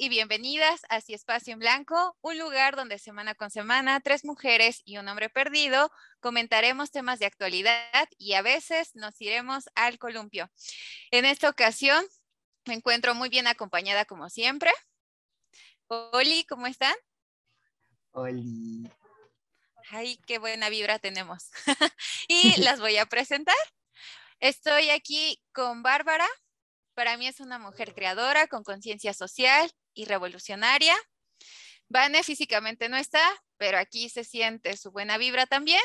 y bienvenidas a Si Espacio en Blanco, un lugar donde semana con semana tres mujeres y un hombre perdido comentaremos temas de actualidad y a veces nos iremos al columpio. En esta ocasión me encuentro muy bien acompañada como siempre. Oli, ¿cómo están? Oli. Ay, qué buena vibra tenemos. y las voy a presentar. Estoy aquí con Bárbara. Para mí es una mujer creadora con conciencia social y revolucionaria. Vane físicamente no está, pero aquí se siente su buena vibra también.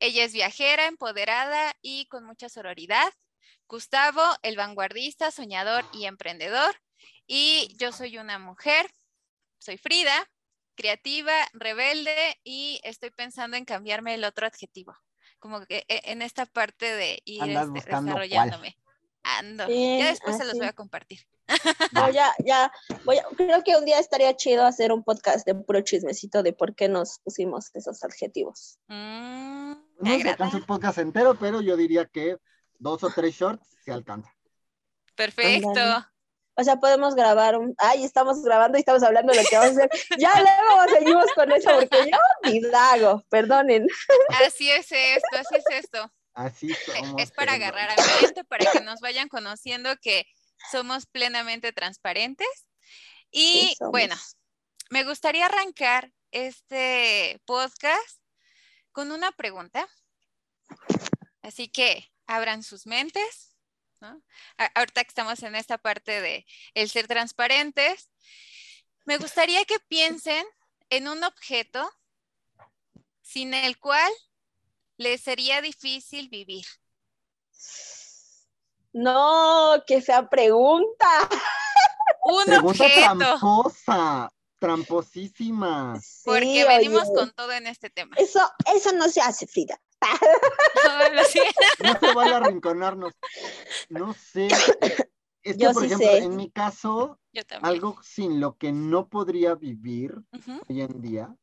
Ella es viajera, empoderada y con mucha sororidad. Gustavo, el vanguardista, soñador y emprendedor. Y yo soy una mujer, soy Frida, creativa, rebelde y estoy pensando en cambiarme el otro adjetivo, como que e, en esta parte de ir este, desarrollándome. Ando. ya después se los voy a compartir. No, ya, ya, voy creo que un día estaría chido hacer un podcast de puro chismecito de por qué nos pusimos esos adjetivos. Mm, no se alcanza el podcast entero, pero yo diría que dos o tres shorts se alcanza. Perfecto. O sea, podemos grabar un. Ay, estamos grabando y estamos hablando de lo que vamos a hacer. Ya luego seguimos con eso porque yo divago, perdonen. Así es esto, así es esto. Así somos. Es para pero- agarrar ambiente, para que nos vayan conociendo que somos plenamente transparentes. Y Sí, bueno, me gustaría arrancar este podcast con una pregunta. Así que abran sus mentes. Ahorita que estamos en esta parte de el ser transparentes, me gustaría que piensen en un objeto sin el cual les sería difícil vivir. No, que sea pregunta. Un Pregunta objeto, tramposa, tramposísima. porque Sí, venimos oye. con todo en este tema. Eso, eso no se hace, Frida. No, lo siento. No se vale arrinconarnos. No sé. Es que, Yo por sí ejemplo, sé. en mi caso, algo sin lo que no podría vivir hoy en día,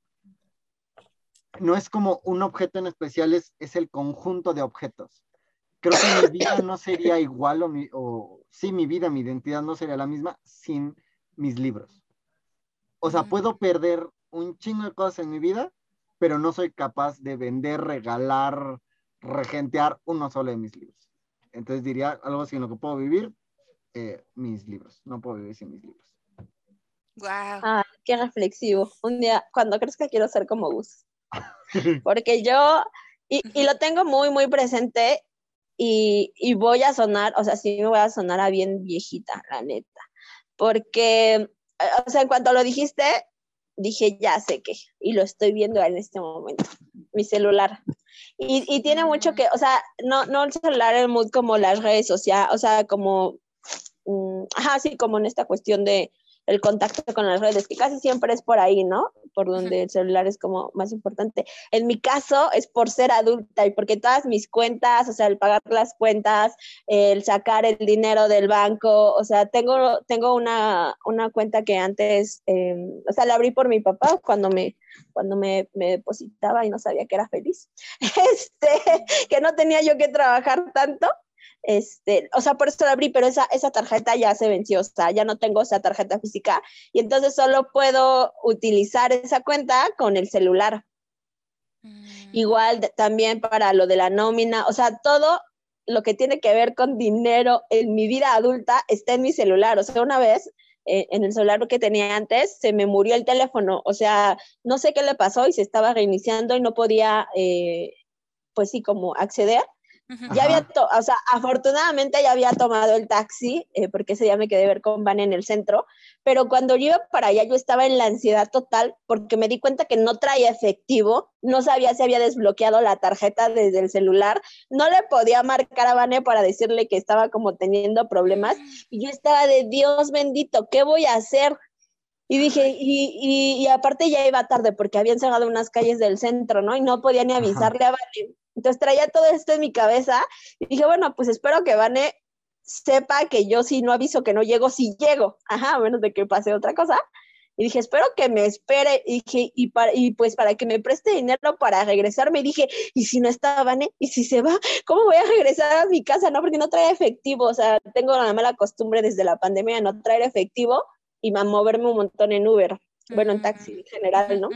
no es como un objeto en especial, es, es el conjunto de objetos. Creo que mi vida no sería igual, o, mi, o sí, mi vida, mi identidad no sería la misma sin mis libros. O sea, puedo perder un chingo de cosas en mi vida, pero no soy capaz de vender, regalar, regentear uno solo de mis libros. Entonces diría algo sin lo que puedo vivir, eh, mis libros. No puedo vivir sin mis libros. Guau. Ah, qué reflexivo. Un día, cuando crezca, quiero ser como Gus. Porque yo, y, y lo tengo muy, muy presente, y, voy a sonar, o sea, sí me voy a sonar a bien viejita, la neta. Porque, o sea, en cuanto lo dijiste, dije, ya sé que, y lo estoy viendo en este momento, mi celular. Y, y tiene mucho que, o sea, no, no el celular, el mood como las redes sociales, o sea, como, mm, ajá, sí, como en esta cuestión de el contacto con las redes, que casi siempre es por ahí, ¿no? Por donde el celular es como más importante. En mi caso es por ser adulta y porque todas mis cuentas, o sea, el pagar las cuentas, el sacar el dinero del banco, o sea, tengo, tengo una, una cuenta que antes, eh, o sea, la abrí por mi papá cuando me, cuando me, me depositaba y no sabía que era feliz, este, que no tenía yo que trabajar tanto. Este, o sea, por eso la abrí, pero esa, esa tarjeta ya se venció, o sea, ya no tengo esa tarjeta física y entonces solo puedo utilizar esa cuenta con el celular. Mm. Igual también para lo de la nómina, o sea, todo lo que tiene que ver con dinero en mi vida adulta está en mi celular. O sea, una vez eh, en el celular que tenía antes se me murió el teléfono, o sea, no sé qué le pasó y se estaba reiniciando y no podía, eh, pues sí, como acceder. Ya había, o sea, afortunadamente ya había tomado el taxi, eh, porque ese día me quedé ver con Van en el centro, pero cuando yo iba para allá yo estaba en la ansiedad total porque me di cuenta que no traía efectivo, no sabía si había desbloqueado la tarjeta desde el celular, no le podía marcar a Vane para decirle que estaba como teniendo problemas y yo estaba de Dios bendito, ¿qué voy a hacer? Y dije, y, y, y aparte ya iba tarde porque habían cerrado unas calles del centro, ¿no? Y no podía ni Ajá. avisarle a Vane. Entonces traía todo esto en mi cabeza y dije, bueno, pues espero que Vane sepa que yo si no aviso que no llego, si llego, ajá, a menos de que pase otra cosa. Y dije, espero que me espere. Y, dije, y, para, y pues para que me preste dinero para regresarme. Y dije, ¿y si no está Vane? ¿Y si se va? ¿Cómo voy a regresar a mi casa? No, porque no trae efectivo. O sea, tengo la mala costumbre desde la pandemia de no traer efectivo. Y a moverme un montón en Uber, bueno, en taxi en general, ¿no?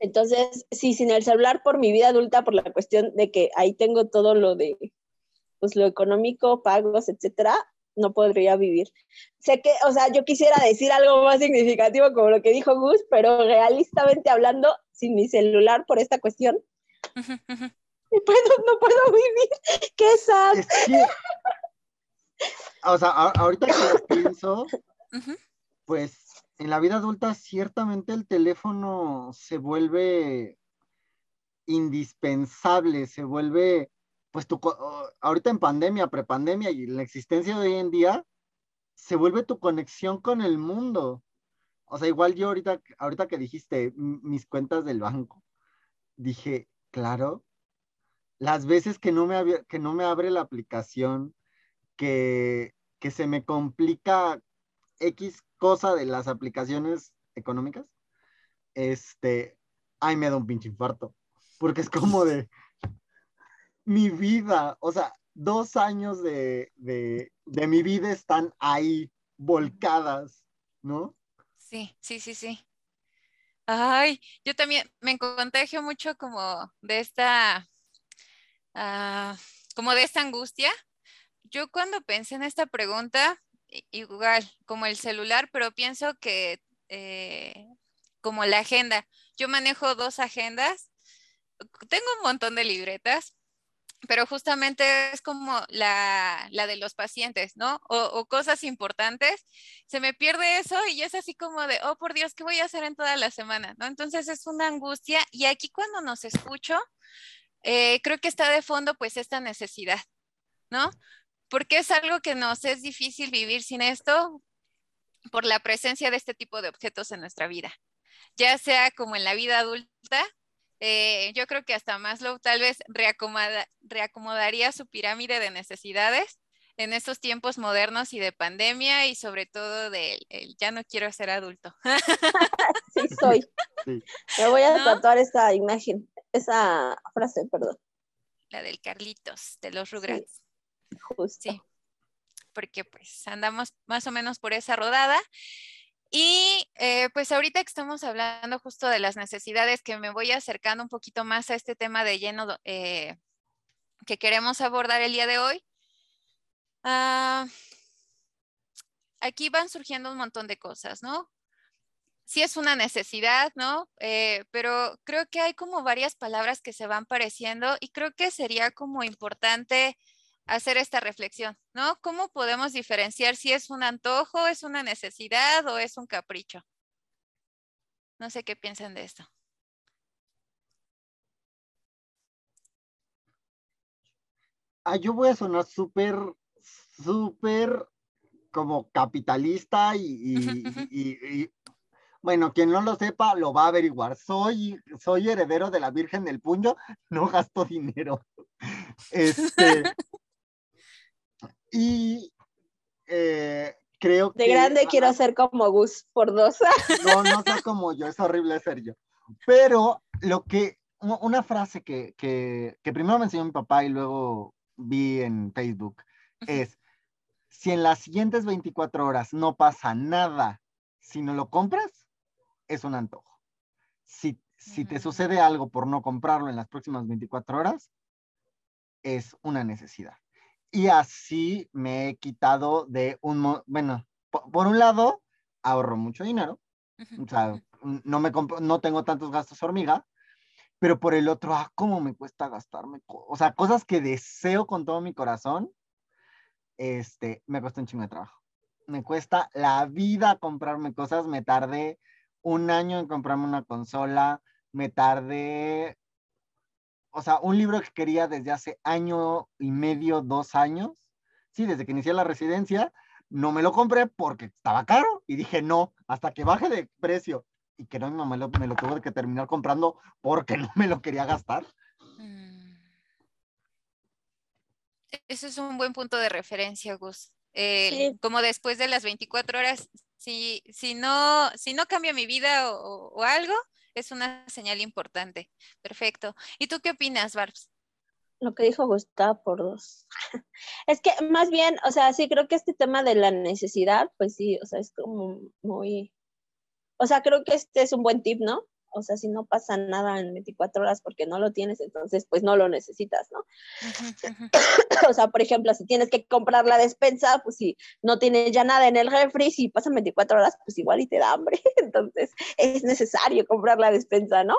Entonces, sí, sin el celular por mi vida adulta, por la cuestión de que ahí tengo todo lo de, pues lo económico, pagos, etcétera, no podría vivir. Sé que, o sea, yo quisiera decir algo más significativo como lo que dijo Gus, pero realistamente hablando, sin mi celular por esta cuestión, no puedo, vivir. ¡Qué sad! o sea, ahorita que lo pienso, pues en la vida adulta ciertamente el teléfono se vuelve indispensable, se vuelve, pues tu, ahorita en pandemia, prepandemia y la existencia de hoy en día, se vuelve tu conexión con el mundo. O sea, igual yo ahorita, ahorita que dijiste mis cuentas del banco, dije, claro, las veces que no me, que no me abre la aplicación, que, que se me complica X cosa de las aplicaciones económicas, este, ay, me da un pinche infarto, porque es como de mi vida, o sea, dos años de, de, de mi vida están ahí volcadas, ¿no? Sí, sí, sí, sí. Ay, yo también me contagio mucho como de esta, ah, como de esta angustia. Yo cuando pensé en esta pregunta, igual como el celular, pero pienso que eh, como la agenda, yo manejo dos agendas, tengo un montón de libretas, pero justamente es como la, de los pacientes, ¿no? O, cosas importantes, se me pierde eso y es así como de, oh, por Dios, ¿qué voy a hacer en toda la semana? ¿No? Entonces es una angustia y aquí cuando nos escucho, eh, creo que está de fondo pues esta necesidad, ¿no? Porque es algo que nos es difícil vivir sin esto por la presencia de este tipo de objetos en nuestra vida, ya sea como en la vida adulta. Eh, yo creo que hasta Maslow tal vez reacomodaría su pirámide de necesidades en estos tiempos modernos y de pandemia y sobre todo de ya no quiero ser adulto. sí, soy. Me voy a tatuar esa imagen, esa frase, perdón. La del Carlitos, de los Rugrats. Sí, porque pues andamos más o menos por esa rodada. Y eh, pues ahorita que estamos hablando justo de las necesidades, que me voy acercando un poquito más a este tema de lleno eh, que queremos abordar el día de hoy. Ah, aquí van surgiendo un montón de cosas, ¿no? Sí es una necesidad, ¿no? Eh, pero creo que hay como varias palabras que se van pareciendo y creo que sería como importante hacer esta reflexión, ¿no? ¿Cómo podemos diferenciar si es un antojo, es una necesidad o es un capricho? No sé qué piensan de esto. Ah, yo voy a sonar súper, súper como capitalista y, bueno, quien no lo sepa lo va a averiguar. Soy, soy heredero de la Virgen del Puño, no gasto dinero. Este, y eh, creo que... De grande quiero ser como Gus por dos. No, no soy como yo, es horrible ser yo. Pero lo que, una frase que, que, que primero me enseñó mi papá y luego vi en Facebook es, si en las siguientes 24 horas no pasa nada, si no lo compras, es un antojo. Si, si te sucede algo por no comprarlo en las próximas 24 horas, es una necesidad. Y así me he quitado de un, bueno, por, un lado, ahorro mucho dinero, o sea, no, me no tengo tantos gastos hormiga, pero por el otro, ah, cómo me cuesta gastarme, o sea, cosas que deseo con todo mi corazón, este, me cuesta un chingo de trabajo. Me cuesta la vida comprarme cosas, me tardé un año en comprarme una consola, me tardé o sea, un libro que quería desde hace año y medio, dos años, sí, desde que inicié la residencia, no me lo compré porque estaba caro y dije no, hasta que baje de precio. Y que no, mi mamá me lo tuvo que terminar comprando porque no me lo quería gastar. Mm. Ese es un buen punto de referencia, Gus. Como después de las 24 horas, si, si, no, si no cambia mi vida o, o algo, es una señal importante. Perfecto. ¿Y tú qué opinas, Barbs? lo que dijo Gustavo por dos. es que más bien, o sea, sí creo que este tema de la necesidad, pues sí, o sea, es como muy, o sea, creo que este es un buen tip, ¿no? O sea, si no pasa nada en 24 horas porque no lo tienes, entonces pues no lo necesitas, ¿no? o sea, por ejemplo, si tienes que comprar la despensa, pues si no tienes ya nada en el refri, si pasan 24 horas, pues igual y te da hambre. Entonces es necesario comprar la despensa, ¿no?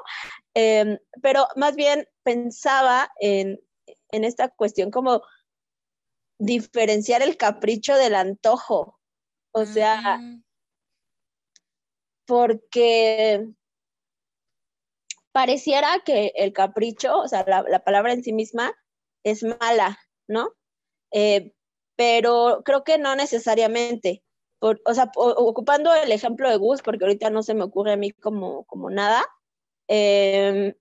Em, pero más bien pensaba en, en esta cuestión como diferenciar el capricho del antojo. O sea, porque pareciera que el capricho, o sea, la, palabra en sí misma es mala, ¿no? Eh, pero creo que no necesariamente. o sea, ocupando el ejemplo de Gus, porque ahorita no se me ocurre a mí como, como nada, em,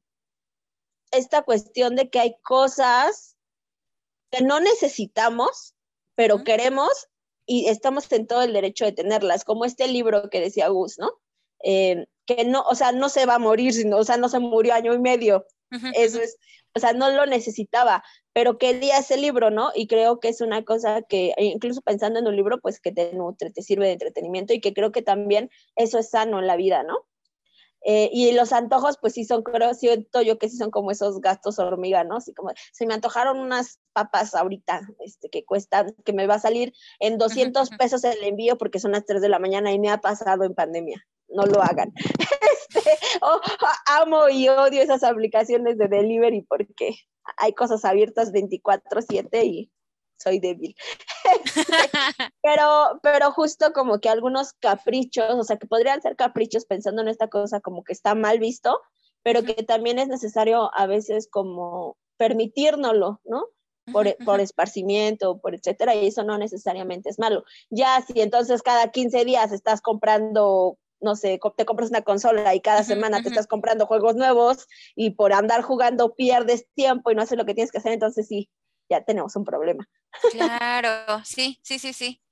esta cuestión de que hay cosas que no necesitamos, pero queremos y estamos en todo el derecho de tenerlas, como este libro que decía Gus, ¿no? Eh, que no, o sea, no se va a morir, sino, o sea, no se murió año y medio. Eso es, o sea, no lo necesitaba, pero quería ese libro, ¿no? Y creo que es una cosa que, e incluso pensando en un libro, pues que te nutre, te sirve de entretenimiento y que creo que también eso es sano en la vida, ¿no? Eh, y los antojos, pues sí son, creo, siento yo que sí son como esos gastos hormiga, ¿no? Así como, se me antojaron unas papas ahorita, este, que cuestan, que me va a salir en 200 pesos el envío porque son las 3 de la mañana y me ha pasado en pandemia. No lo hagan. Este, oh, amo y odio esas aplicaciones de delivery porque hay cosas abiertas 24/7 y soy débil. pero, pero justo como que algunos caprichos, o sea, que podrían ser caprichos pensando en esta cosa como que está mal visto, pero que también es necesario a veces como permitírnoslo, ¿no? Por, por, esparcimiento, por etcétera, y eso no necesariamente es malo. Ya si entonces cada 15 días estás comprando, no sé, te compras una consola y cada semana te estás comprando juegos nuevos y por andar jugando pierdes tiempo y no haces lo que tienes que hacer, entonces sí, ya tenemos un problema. Claro, sí, sí, sí, sí.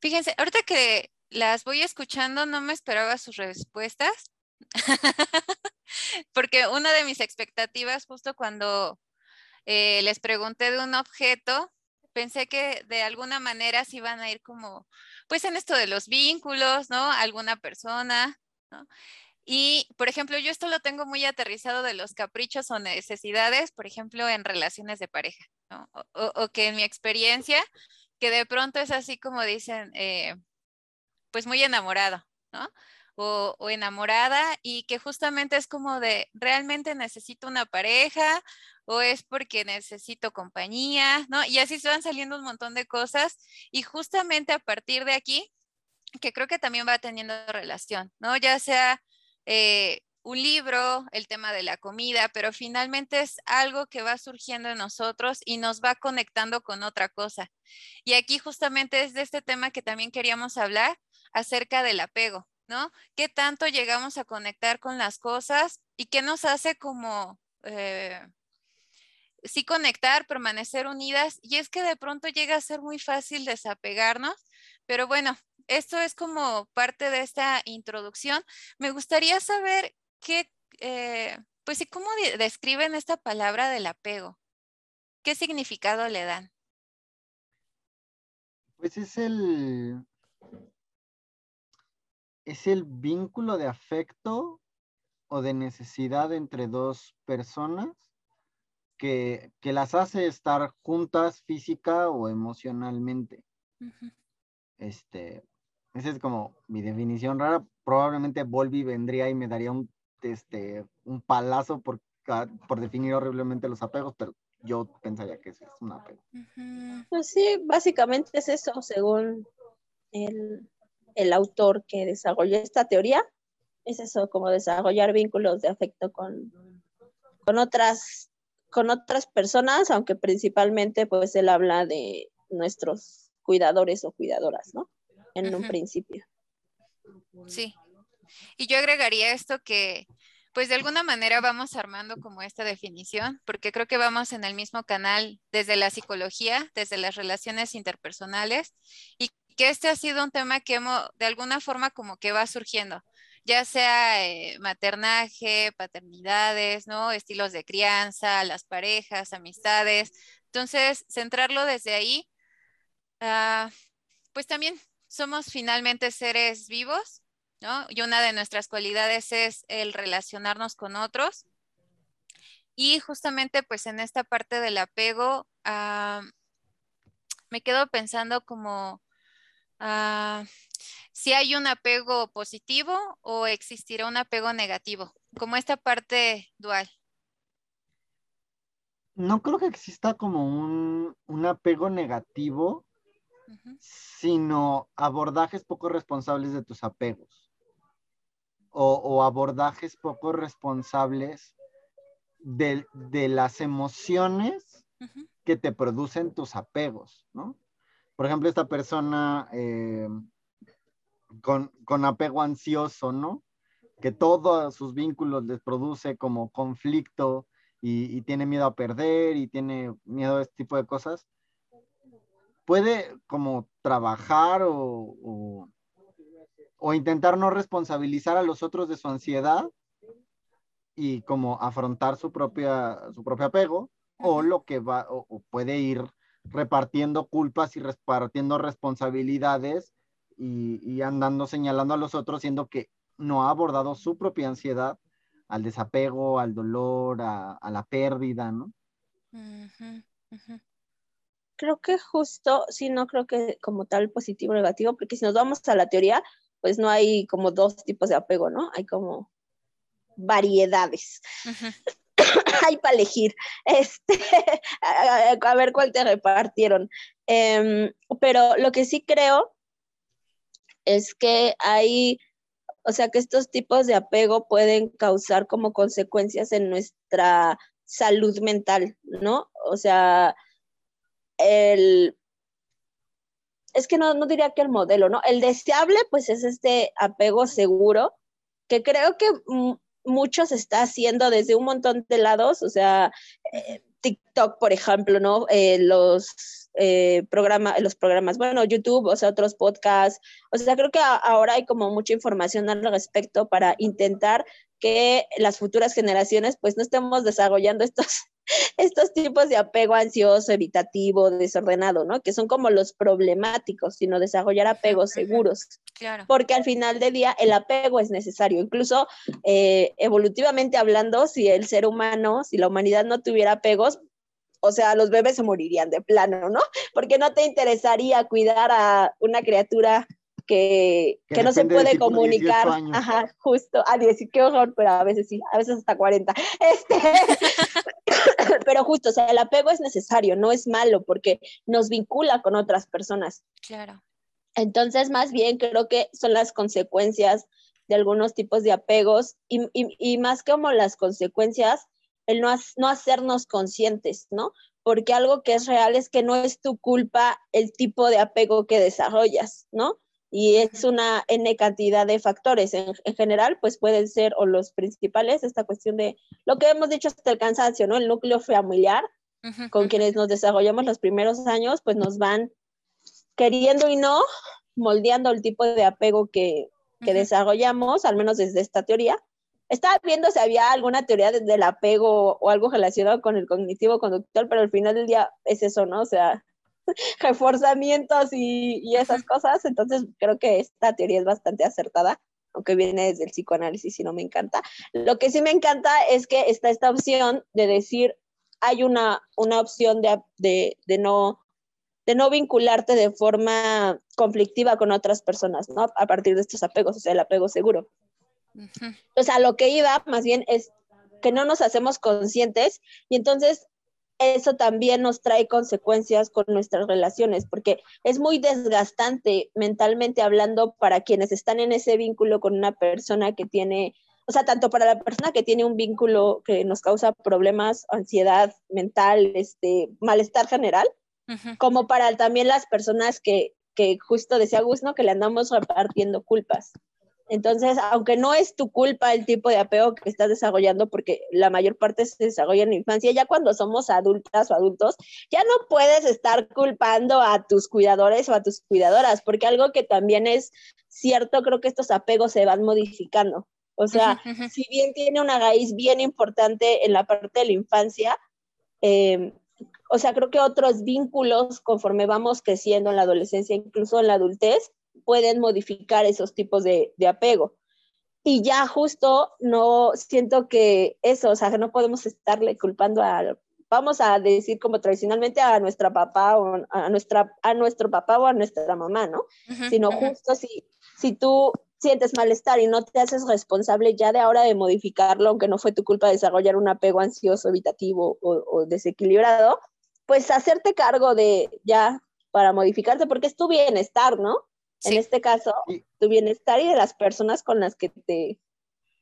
Fíjense, ahorita que las voy escuchando, no me esperaba sus respuestas, porque una de mis expectativas, justo cuando eh, les pregunté de un objeto, pensé que de alguna manera se iban a ir como, pues en esto de los vínculos, ¿no? Alguna persona, ¿no? Y, por ejemplo, yo esto lo tengo muy aterrizado de los caprichos o necesidades, por ejemplo, en relaciones de pareja, ¿no? O, que en mi experiencia, que de pronto es así como dicen, eh, pues muy enamorado, ¿no? O, o, enamorada y que justamente es como de, realmente necesito una pareja o es porque necesito compañía, ¿no? Y así se van saliendo un montón de cosas y justamente a partir de aquí, que creo que también va teniendo relación, ¿no? Ya sea eh, un libro, el tema de la comida, pero finalmente es algo que va surgiendo en nosotros y nos va conectando con otra cosa. Y aquí justamente es de este tema que también queríamos hablar acerca del apego, ¿no? ¿Qué tanto llegamos a conectar con las cosas y qué nos hace como... Eh, sí conectar, permanecer unidas, y es que de pronto llega a ser muy fácil desapegarnos, pero bueno, esto es como parte de esta introducción. Me gustaría saber qué, eh, pues sí, cómo describen esta palabra del apego. ¿Qué significado le dan? Pues es el, es el vínculo de afecto o de necesidad entre dos personas que, las hace estar juntas física o emocionalmente. Este, esa es como mi definición rara. Probablemente Volvi vendría y me daría un, este, un palazo por, por definir horriblemente los apegos, pero yo pensaría que es un apego. Pues sí, básicamente es eso, según el, el autor que desarrolló esta teoría. Es eso, como desarrollar vínculos de afecto con, con otras con otras personas, aunque principalmente pues él habla de nuestros cuidadores o cuidadoras, ¿no? en un principio. Sí. Y yo agregaría esto que, pues de alguna manera vamos armando como esta definición, porque creo que vamos en el mismo canal desde la psicología, desde las relaciones interpersonales, y que este ha sido un tema que hemos, de alguna forma como que va surgiendo. Ya sea eh, maternaje, paternidades, ¿no? Estilos de crianza, las parejas, amistades. Entonces, centrarlo desde ahí, ah, pues también somos finalmente seres vivos, ¿no? Y una de nuestras cualidades es el relacionarnos con otros. Y justamente pues en esta parte del apego, ah, me quedo pensando como ah, si hay un apego positivo o existirá un apego negativo, como esta parte dual. No creo que exista como un, apego negativo, sino abordajes poco responsables de tus apegos. O, abordajes poco responsables de, las emociones que te producen tus apegos, ¿no? Por ejemplo, esta persona eh, con, apego ansioso, ¿no? Que todos sus vínculos les produce como conflicto y, tiene miedo a perder y tiene miedo a este tipo de cosas. Puede como trabajar o, o intentar no responsabilizar a los otros de su ansiedad y como afrontar su propia, su propio apego, o lo que va, o, puede ir repartiendo culpas y repartiendo responsabilidades y, andando señalando a los otros, siendo que no ha abordado su propia ansiedad al desapego, al dolor, a, la pérdida, ¿no? Creo que justo, sí, no creo que como tal positivo o negativo, porque si nos vamos a la teoría, pues no hay como dos tipos de apego, ¿no? Hay como variedades. hay para elegir. Este, a, ver cuál te repartieron. Em, pero lo que sí creo es que hay, o sea, que estos tipos de apego pueden causar como consecuencias en nuestra salud mental, ¿no? O sea, el, es que no, no diría que el modelo, ¿no? El deseable, pues es este apego seguro, que creo que muchos está haciendo desde un montón de lados, o sea, eh, TikTok, por ejemplo, ¿no? Eh, los eh, programas, los programas, bueno, YouTube, o sea, otros podcasts, o sea, creo que ahora hay como mucha información al respecto para intentar que las futuras generaciones pues no estemos desarrollando estos, estos tipos de apego ansioso, evitativo, desordenado, ¿no? Que son como los problemáticos, sino desarrollar apegos seguros. Claro. Porque al final del día el apego es necesario. Incluso eh, evolutivamente hablando, si el ser humano, si la humanidad no tuviera apegos, o sea, los bebés se morirían de plano, ¿no? Porque no te interesaría cuidar a una criatura que, no se puede comunicar. Ajá, justo. A 10, qué horror, pero a veces sí, a veces hasta 40. Este, pero justo, o sea, el apego es necesario, no es malo porque nos vincula con otras personas. Claro. Entonces, más bien creo que son las consecuencias de algunos tipos de apegos y, y, más como las consecuencias, el no, no hacernos conscientes, ¿no? Porque algo que es real es que no es tu culpa el tipo de apego que desarrollas, ¿no? Y es una N cantidad de factores. En, general, pues pueden ser, o los principales, esta cuestión de lo que hemos dicho hasta el cansancio, ¿no? El núcleo familiar, con quienes nos desarrollamos los primeros años, pues nos van queriendo y no moldeando el tipo de apego que, que desarrollamos, al menos desde esta teoría. Estaba viendo si había alguna teoría del apego o algo relacionado con el cognitivo conductual, pero al final del día es eso, ¿no? O sea, reforzamientos y, esas cosas. Entonces creo que esta teoría es bastante acertada, aunque viene desde el psicoanálisis y no me encanta. Lo que sí me encanta es que está esta opción de decir, hay una, una opción de, no de no vincularte de forma conflictiva con otras personas, ¿no? A partir de estos apegos, o sea, el apego seguro. O sea, lo que iba más bien es que no nos hacemos conscientes y entonces eso también nos trae consecuencias con nuestras relaciones, porque es muy desgastante mentalmente hablando para quienes están en ese vínculo con una persona que tiene, o sea, tanto para la persona que tiene un vínculo que nos causa problemas, ansiedad mental, este, malestar general, como para también las personas que, que justo decía Gus, Que le andamos repartiendo culpas. Entonces, aunque no es tu culpa el tipo de apego que estás desarrollando, porque la mayor parte se desarrolla en la infancia, ya cuando somos adultas o adultos, ya no puedes estar culpando a tus cuidadores o a tus cuidadoras, porque algo que también es cierto, creo que estos apegos se van modificando. O sea, si bien tiene una raíz bien importante en la parte de la infancia, eh, o sea, creo que otros vínculos conforme vamos creciendo en la adolescencia, incluso en la adultez, pueden modificar esos tipos de, apego. Y ya justo no siento que eso, o sea, que no podemos estarle culpando a, vamos a decir como tradicionalmente a nuestra papá o a, nuestra, a nuestro papá o a nuestra mamá, ¿no? Sino justo si, si tú sientes malestar y no te haces responsable ya de ahora de modificarlo, aunque no fue tu culpa desarrollar un apego ansioso, evitativo o, desequilibrado, pues hacerte cargo de ya para modificarte, porque es tu bienestar, ¿no? En este caso, tu bienestar y de las personas con las que te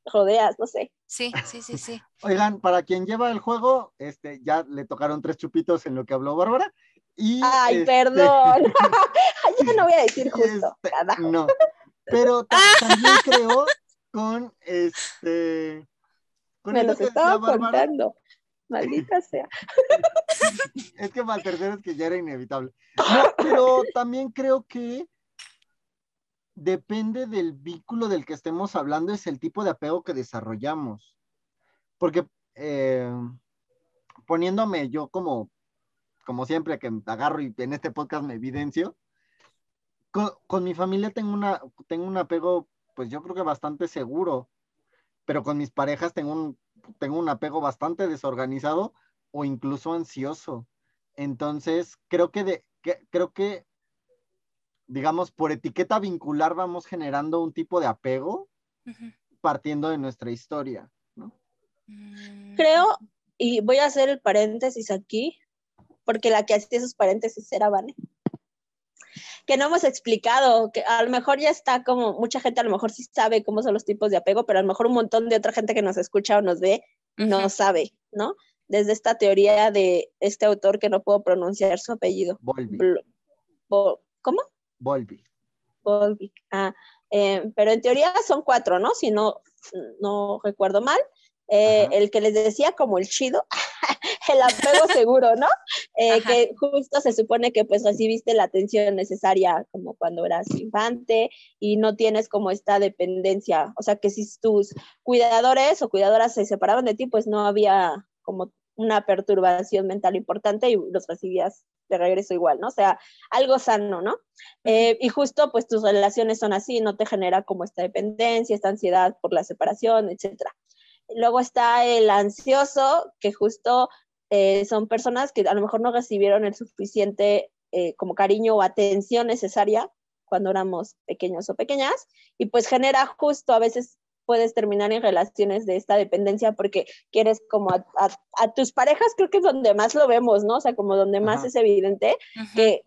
rodeas, no sé. Sí, sí, sí, sí. Oigan, para quien lleva el juego, este, ya le tocaron tres chupitos en lo que habló Bárbara. Y, Ay, este, perdón. ya no voy a decir justo. Este, no, pero también creo con este. Con Me los estaba contando. Maldita sea. es que para es que ya era inevitable. No, pero también creo que depende del vínculo del que estemos hablando, es el tipo de apego que desarrollamos. Porque eh, poniéndome yo como, como siempre que agarro y en este podcast me evidencio, con, mi familia tengo, una, tengo un apego, pues yo creo que bastante seguro, pero con mis parejas tengo un, tengo un apego bastante desorganizado o incluso ansioso. Entonces, creo que, de, creo que, digamos, por etiqueta vincular vamos generando un tipo de apego partiendo de nuestra historia, ¿no? Mm. Creo, y voy a hacer el paréntesis aquí, porque la que hacía esos paréntesis era Vane que no hemos explicado, que a lo mejor ya está como, mucha gente a lo mejor sí sabe cómo son los tipos de apego, pero a lo mejor un montón de otra gente que nos escucha o nos ve no sabe, ¿no? Desde esta teoría de este autor que no puedo pronunciar su apellido. Volvi. ¿Cómo? Volvi. Volvi. Ah, eh, pero en teoría son cuatro, ¿no? Si no, no recuerdo mal. Eh, el que les decía como el chido, el apego seguro, ¿no? Eh, que justo se supone que pues recibiste la atención necesaria como cuando eras infante y no tienes como esta dependencia, o sea que si tus cuidadores o cuidadoras se separaban de ti, pues no había como una perturbación mental importante y los recibías de regreso igual, ¿no? O sea, algo sano, ¿no? Eh, y justo pues tus relaciones son así, no te genera como esta dependencia, esta ansiedad por la separación, etcétera. Luego está el ansioso, que justo eh, son personas que a lo mejor no recibieron el suficiente eh, como cariño o atención necesaria cuando éramos pequeños o pequeñas, y pues genera justo a veces puedes terminar en relaciones de esta dependencia porque quieres como a, tus parejas, creo que es donde más lo vemos, ¿no? O sea, como donde más es evidente que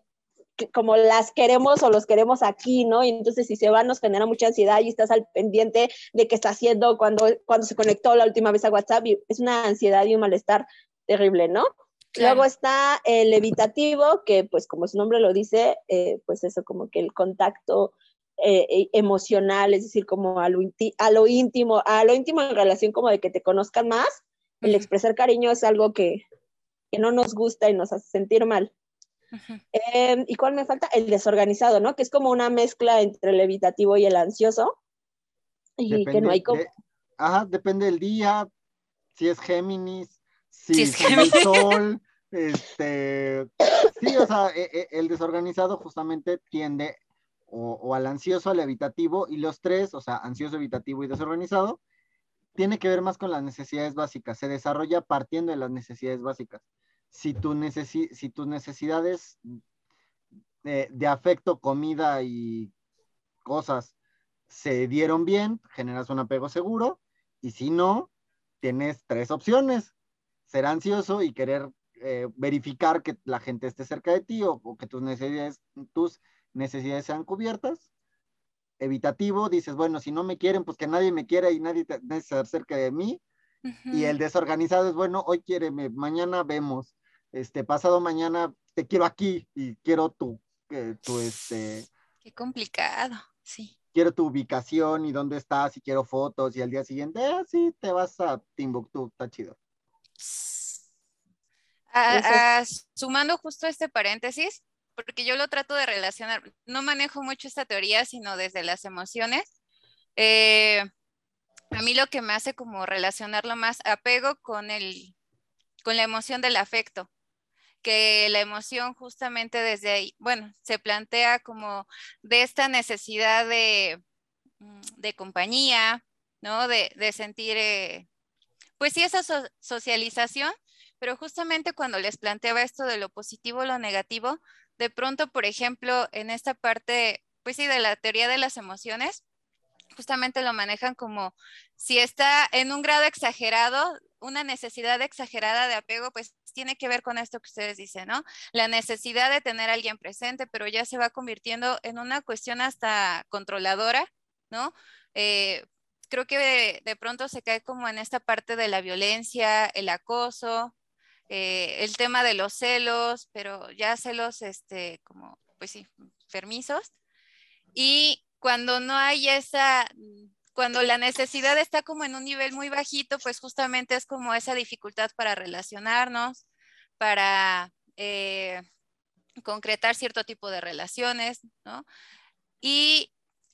como las queremos o los queremos aquí, ¿no? Y entonces si se van nos genera mucha ansiedad y estás al pendiente de qué está haciendo cuando, cuando se conectó la última vez a WhatsApp y es una ansiedad y un malestar terrible, ¿no? Luego está el evitativo, que pues como su nombre lo dice, eh, pues eso como que el contacto eh, e, emocional, es decir, como a lo, a lo íntimo, a lo íntimo en relación como de que te conozcan más, el expresar cariño es algo que, que no nos gusta y nos hace sentir mal. Em, ¿Y cuál me falta? El desorganizado, ¿no? Que es como una mezcla entre el evitativo y el ansioso. Y que no hay como... ajá, depende del día, si es Géminis, si, es el sol, este... Sí, o sea, e, e, el desorganizado justamente tiende o, al ansioso, al evitativo, y los tres, o sea, ansioso, evitativo y desorganizado, tiene que ver más con las necesidades básicas, se desarrolla partiendo de las necesidades básicas. Si, tu si tus necesidades de, afecto, comida y cosas se dieron bien, generas un apego seguro, y si no, tienes tres opciones, ser ansioso y querer eh, verificar que la gente esté cerca de ti o, que tus necesidades, tus necesidades sean cubiertas. Evitativo, dices, bueno, si no me quieren, pues que nadie me quiera y nadie, esté cerca de mí. Y el desorganizado es, bueno, hoy quiere, mañana vemos este, pasado mañana te quiero aquí y quiero tu, tu este... Qué complicado, sí. quiero tu ubicación y dónde estás y quiero fotos y al día siguiente, ah, sí, te vas a Timbuktu, está chido. Ah, ah, sumando justo este paréntesis, porque yo lo trato de relacionar, no manejo mucho esta teoría, sino desde las emociones. Eh, a mí lo que me hace como relacionarlo más apego con el, con la emoción del afecto, que la emoción justamente desde ahí, bueno, se plantea como de esta necesidad de, mm, de compañía, ¿no? De, de sentir, eh, pues sí, esa socialización pero justamente cuando les planteaba esto de lo positivo lo negativo, de pronto, por ejemplo, en esta parte, pues sí, de la teoría de las emociones, justamente lo manejan como si está en un grado exagerado, una necesidad exagerada de apego, pues tiene que ver con esto que ustedes dicen, ¿no? La necesidad de tener a alguien presente, pero ya se va convirtiendo en una cuestión hasta controladora, ¿no? Eh, creo que de, pronto se cae como en esta parte de la violencia, el acoso, eh, el tema de los celos, pero ya celos, este, como, pues sí, permisos. Y cuando no hay esa, cuando la necesidad está como en un nivel muy bajito, pues justamente es como esa dificultad para relacionarnos, para eh, concretar cierto tipo de relaciones, ¿no? Y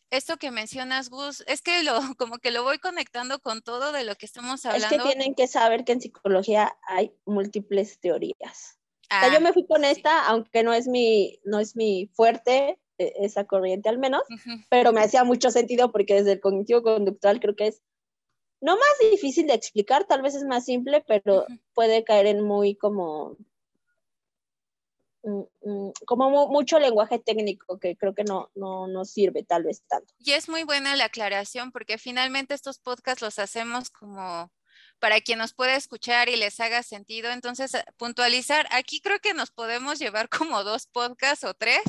esto que mencionas, Gus, es que lo, como que lo voy conectando con todo de lo que estamos hablando. Es que tienen que saber que en psicología hay múltiples teorías. yo me fui con ah, esta, aunque no es mi, no es mi fuerte, e, esa corriente al menos, pero me hacía mucho sentido porque desde el cognitivo conductual creo que es no más difícil de explicar, tal vez es más simple, pero puede caer en muy como como mucho lenguaje técnico que creo que no, no nos sirve tal vez tanto. Y es muy buena la aclaración porque finalmente estos podcasts los hacemos como para quien nos pueda escuchar y les haga sentido. Entonces, eh, puntualizar, aquí creo que nos podemos llevar como dos podcasts o tres,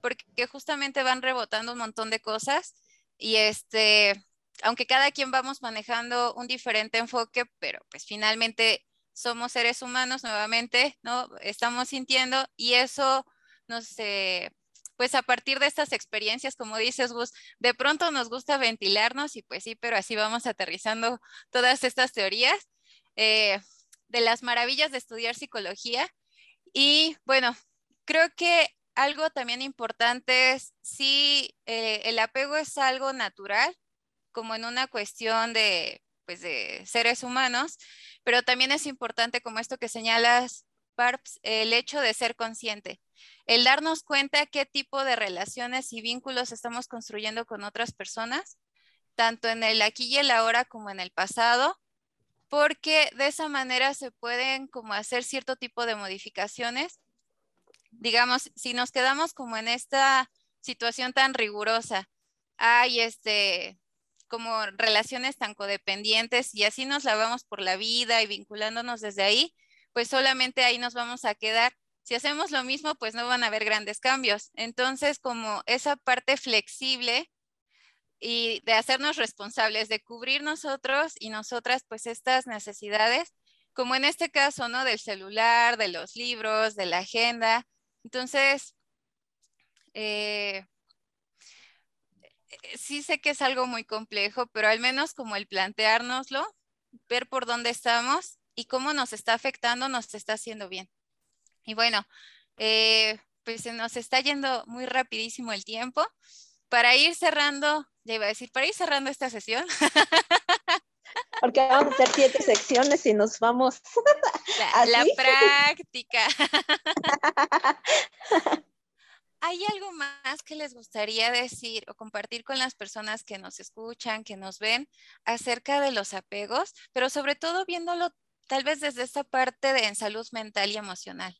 porque justamente van rebotando un montón de cosas y este, aunque cada quien vamos manejando un diferente enfoque, pero pues finalmente somos seres humanos nuevamente, ¿no? Estamos sintiendo y eso no sé, pues a partir de estas experiencias, como dices Gus, de pronto nos gusta ventilarnos y pues sí, pero así vamos aterrizando todas estas teorías eh, de las maravillas de estudiar psicología. Y bueno, creo que algo también importante es si eh, el apego es algo natural, como en una cuestión de, pues, de seres humanos, pero también es importante, como esto que señalas, Parps, el hecho de ser consciente, el darnos cuenta qué tipo de relaciones y vínculos estamos construyendo con otras personas, tanto en el aquí y el ahora como en el pasado, porque de esa manera se pueden como hacer cierto tipo de modificaciones. Digamos, si nos quedamos como en esta situación tan rigurosa, hay este, como relaciones tan codependientes y así nos la vamos por la vida y vinculándonos desde ahí, pues solamente ahí nos vamos a quedar. Si hacemos lo mismo, pues no van a haber grandes cambios. Entonces, como esa parte flexible y de hacernos responsables, de cubrir nosotros y nosotras, pues estas necesidades, como en este caso, ¿no? Del celular, de los libros, de la agenda. Entonces, eh, sí sé que es algo muy complejo, pero al menos como el planteárnoslo, ver por dónde estamos y cómo nos está afectando, nos está haciendo bien. Y bueno, eh, pues se nos está yendo muy rapidísimo el tiempo. Para ir cerrando, ya iba a decir, para ir cerrando esta sesión. Porque vamos a hacer siete secciones y nos vamos. La, la práctica. ¿Hay algo más que les gustaría decir o compartir con las personas que nos escuchan, que nos ven acerca de los apegos, pero sobre todo viéndolo tal vez desde esta parte de en salud mental y emocional?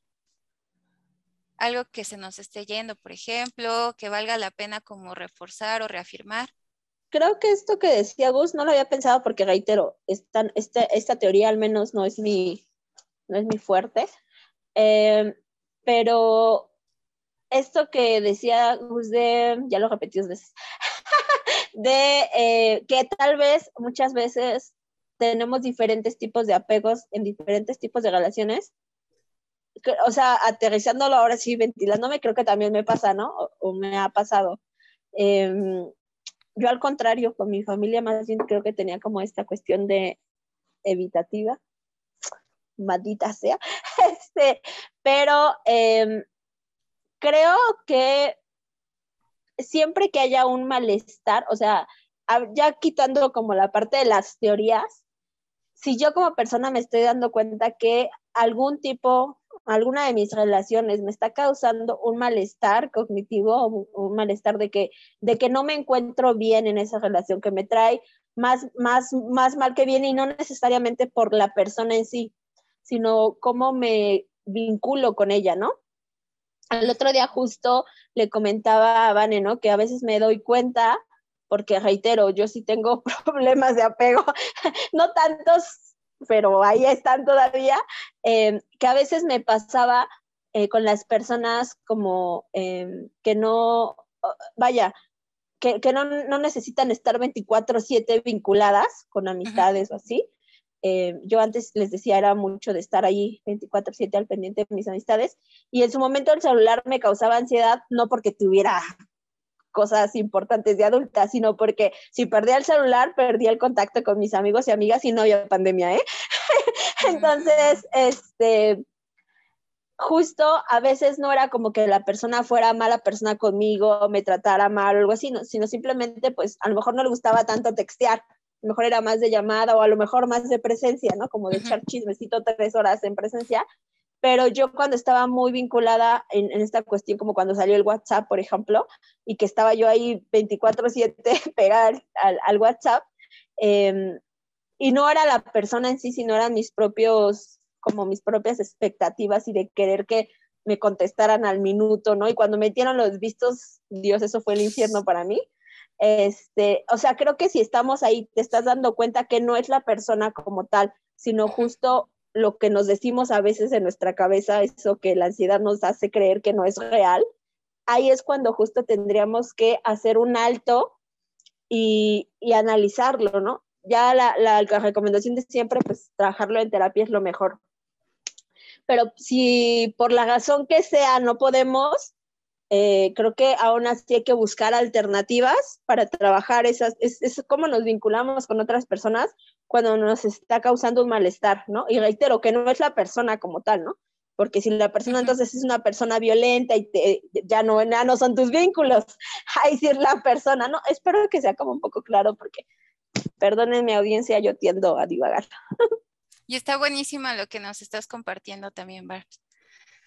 Algo que se nos esté yendo, por ejemplo, que valga la pena como reforzar o reafirmar. Creo que esto que decía Gus no lo había pensado porque reitero, esta, esta, teoría al menos no es mi, no es mi fuerte, eh, pero esto que decía de, ya lo repetí dos veces, de eh, que tal vez muchas veces tenemos diferentes tipos de apegos en diferentes tipos de relaciones. O sea, aterrizándolo ahora sí, ventilándome, creo que también me pasa, ¿no? O, me ha pasado. Em, yo al contrario, con mi familia más bien creo que tenía como esta cuestión de evitativa, maldita sea, este, pero em, creo que siempre que haya un malestar, o sea, ya quitando como la parte de las teorías, si yo como persona me estoy dando cuenta que algún tipo, alguna de mis relaciones me está causando un malestar cognitivo, un, malestar de que, de que no me encuentro bien en esa relación, que me trae más, más, más mal que bien y no necesariamente por la persona en sí, sino cómo me vinculo con ella, ¿no? El otro día justo le comentaba a Vane, ¿no? Que a veces me doy cuenta, porque reitero, yo sí tengo problemas de apego, no tantos, pero ahí están todavía, em, que a veces me pasaba eh, con las personas como em, que no, vaya, que, que no, no, necesitan estar 24/7 vinculadas con amistades o así, eh, yo antes les decía, era mucho de estar ahí 24/7 al pendiente de mis amistades y en su momento el celular me causaba ansiedad, no porque tuviera cosas importantes de adulta, sino porque si perdía el celular, perdía el contacto con mis amigos y amigas y no había pandemia, ¿eh? Entonces, este, justo a veces no era como que la persona fuera mala persona conmigo, me tratara mal o algo así, sino simplemente pues a lo mejor no le gustaba tanto textear mejor era más de llamada o a lo mejor más de presencia, ¿no? Como de echar chismecito tres horas en presencia. Pero yo cuando estaba muy vinculada en, esta cuestión, como cuando salió el WhatsApp, por ejemplo, y que estaba yo ahí 24/7 pegada al, al WhatsApp, em, y no era la persona en sí, sino eran mis propios, como mis propias expectativas y de querer que me contestaran al minuto, ¿no? Y cuando metieron los vistos, Dios, eso fue el infierno para mí. Este, o sea, creo que si estamos ahí, te estás dando cuenta que no es la persona como tal, sino justo lo que nos decimos a veces en nuestra cabeza, eso que la ansiedad nos hace creer que no es real, ahí es cuando justo tendríamos que hacer un alto y, y analizarlo, ¿no? Ya la, la, la, recomendación de siempre, pues trabajarlo en terapia es lo mejor. Pero si por la razón que sea no podemos, eh, creo que aún así hay que buscar alternativas para trabajar esas, es, es cómo nos vinculamos con otras personas cuando nos está causando un malestar, ¿no? Y reitero que no es la persona como tal, ¿no? Porque si la persona entonces es una persona violenta y te, ya no, ya no son tus vínculos, ahí sí es la persona, ¿no? Espero que sea como un poco claro porque, perdónenme audiencia, yo tiendo a divagar. Y está buenísima lo que nos estás compartiendo también, Bart.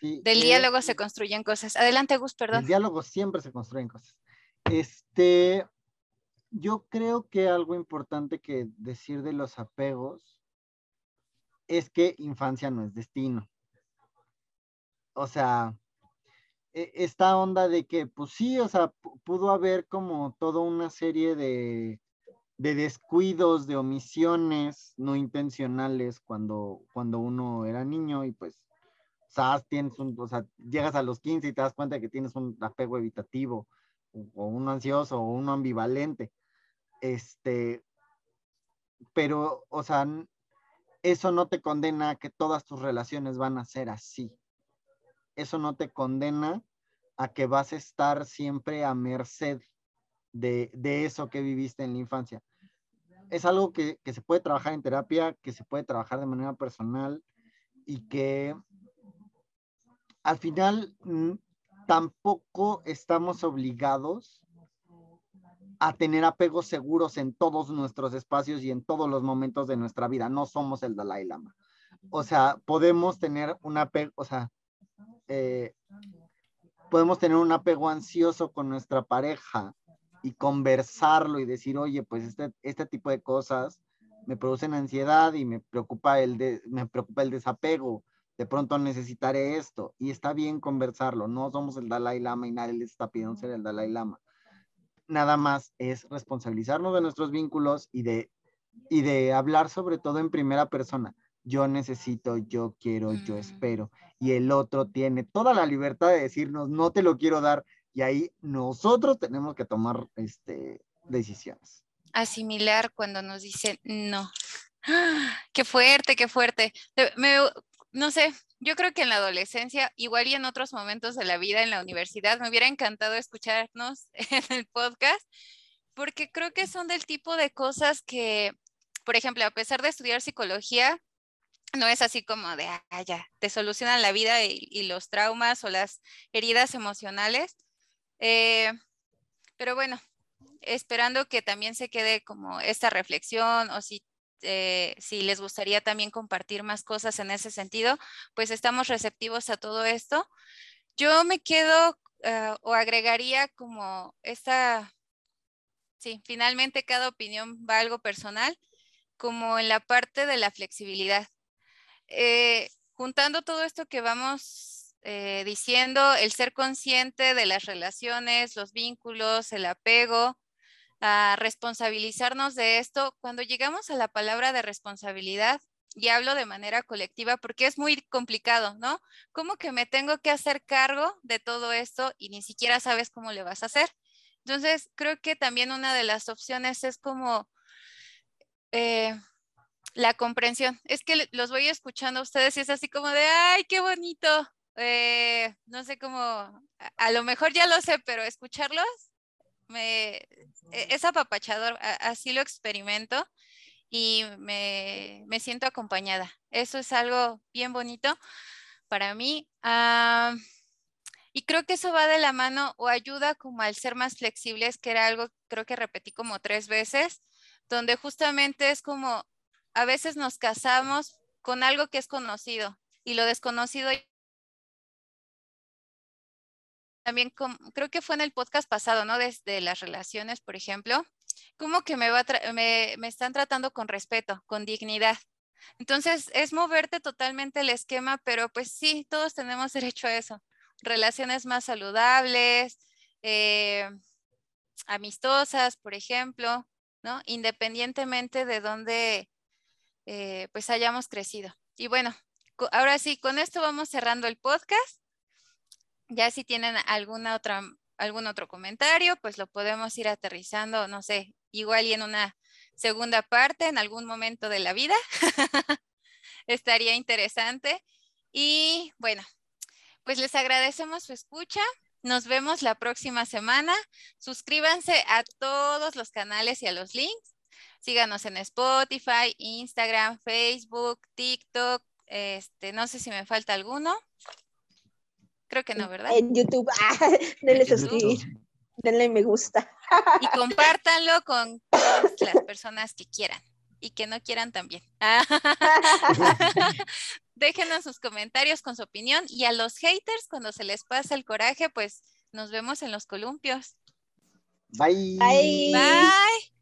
Del diálogo se construyen cosas. Adelante, Gus, perdón. Del diálogo siempre se construyen cosas. Este, yo creo que algo importante que decir de los apegos es que infancia no es destino. O sea, e, esta onda de que, pues sí, o sea, pudo haber como toda una serie de, de descuidos, de omisiones no intencionales cuando, cuando uno era niño y pues tienes un, o sea, llegas a los 15 y te das cuenta que tienes un apego evitativo, o, uno ansioso, o uno ambivalente. Este, pero, o sea, eso no te condena a que todas tus relaciones van a ser así. Eso no te condena a que vas a estar siempre a merced de, de eso que viviste en la infancia. Es algo que, que se puede trabajar en terapia, que se puede trabajar de manera personal y que al final mm, tampoco estamos obligados a tener apegos seguros en todos nuestros espacios y en todos los momentos de nuestra vida. No somos el Dalai Lama. O sea, podemos tener un apego, o sea, eh, podemos tener un apego ansioso con nuestra pareja y conversarlo y decir, oye, pues este, este tipo de cosas me producen ansiedad y me preocupa el, me preocupa el desapego de pronto necesitaré esto y está bien conversarlo, no somos el Dalai Lama y nadie les está pidiendo ser el Dalai Lama. Nada más es responsabilizarnos de nuestros vínculos y de, y de hablar sobre todo en primera persona. Yo necesito, yo quiero, yo mm. espero. Y el otro tiene toda la libertad de decirnos, no te lo quiero dar. Y ahí nosotros tenemos que tomar este, decisiones. Asimilar cuando nos dicen no. Qué fuerte, qué fuerte. Me, no sé, yo creo que en la adolescencia, igual y en otros momentos de la vida, en la universidad, me hubiera encantado escucharnos en el podcast, porque creo que son del tipo de cosas que, por ejemplo, a pesar de estudiar psicología, no es así como de, ah, ya, te solucionan la vida y, los traumas o las heridas emocionales. Eh, pero bueno, esperando que también se quede como esta reflexión o si, eh, si les gustaría también compartir más cosas en ese sentido, pues estamos receptivos a todo esto. Yo me quedo eh, o agregaría como esta, sí, finalmente cada opinión va algo personal, como en la parte de la flexibilidad. Eh, juntando todo esto que vamos eh, diciendo, el ser consciente de las relaciones, los vínculos, el apego, a responsabilizarnos de esto, cuando llegamos a la palabra de responsabilidad, y hablo de manera colectiva porque es muy complicado, ¿no? ¿Cómo que me tengo que hacer cargo de todo esto y ni siquiera sabes cómo le vas a hacer? Entonces, creo que también una de las opciones es como eh, la comprensión. Es que los voy escuchando a ustedes y es así como de, ay, qué bonito. Eh, no sé cómo, a, lo mejor ya lo sé, pero escucharlos me, e, es apapachador, así lo experimento y me, siento acompañada. Eso es algo bien bonito para mí. Y creo que eso va de la mano o ayuda como al ser más flexibles, que era algo creo que repetí como tres veces, donde justamente es como a veces nos casamos con algo que es conocido y lo desconocido también creo que fue en el podcast pasado, ¿no? Desde las relaciones, por ejemplo, como que me, va me, me están tratando con respeto, con dignidad. Entonces, es moverte totalmente el esquema, pero pues sí, todos tenemos derecho a eso. Relaciones más saludables, eh, amistosas, por ejemplo, ¿no? Independientemente de dónde eh, pues hayamos crecido. Y bueno, ahora sí, con esto vamos cerrando el podcast. Ya si tienen alguna otra algún otro comentario, pues lo podemos ir aterrizando, no sé, igual y en una segunda parte, en algún momento de la vida. Estaría interesante. Y bueno, pues les agradecemos su escucha. Nos vemos la próxima semana. Suscríbanse a todos los canales y a los links. Síganos en Spotify, Instagram, Facebook, TikTok. Este, no sé si me falta alguno. Creo que no, ¿verdad? En YouTube. Ah, denle suscribir. Denle me gusta. Y compártanlo con todas las personas que quieran y que no quieran también. Déjenos sus comentarios con su opinión y a los haters cuando se les pasa el coraje, pues nos vemos en los columpios. Bye. Bye. Bye.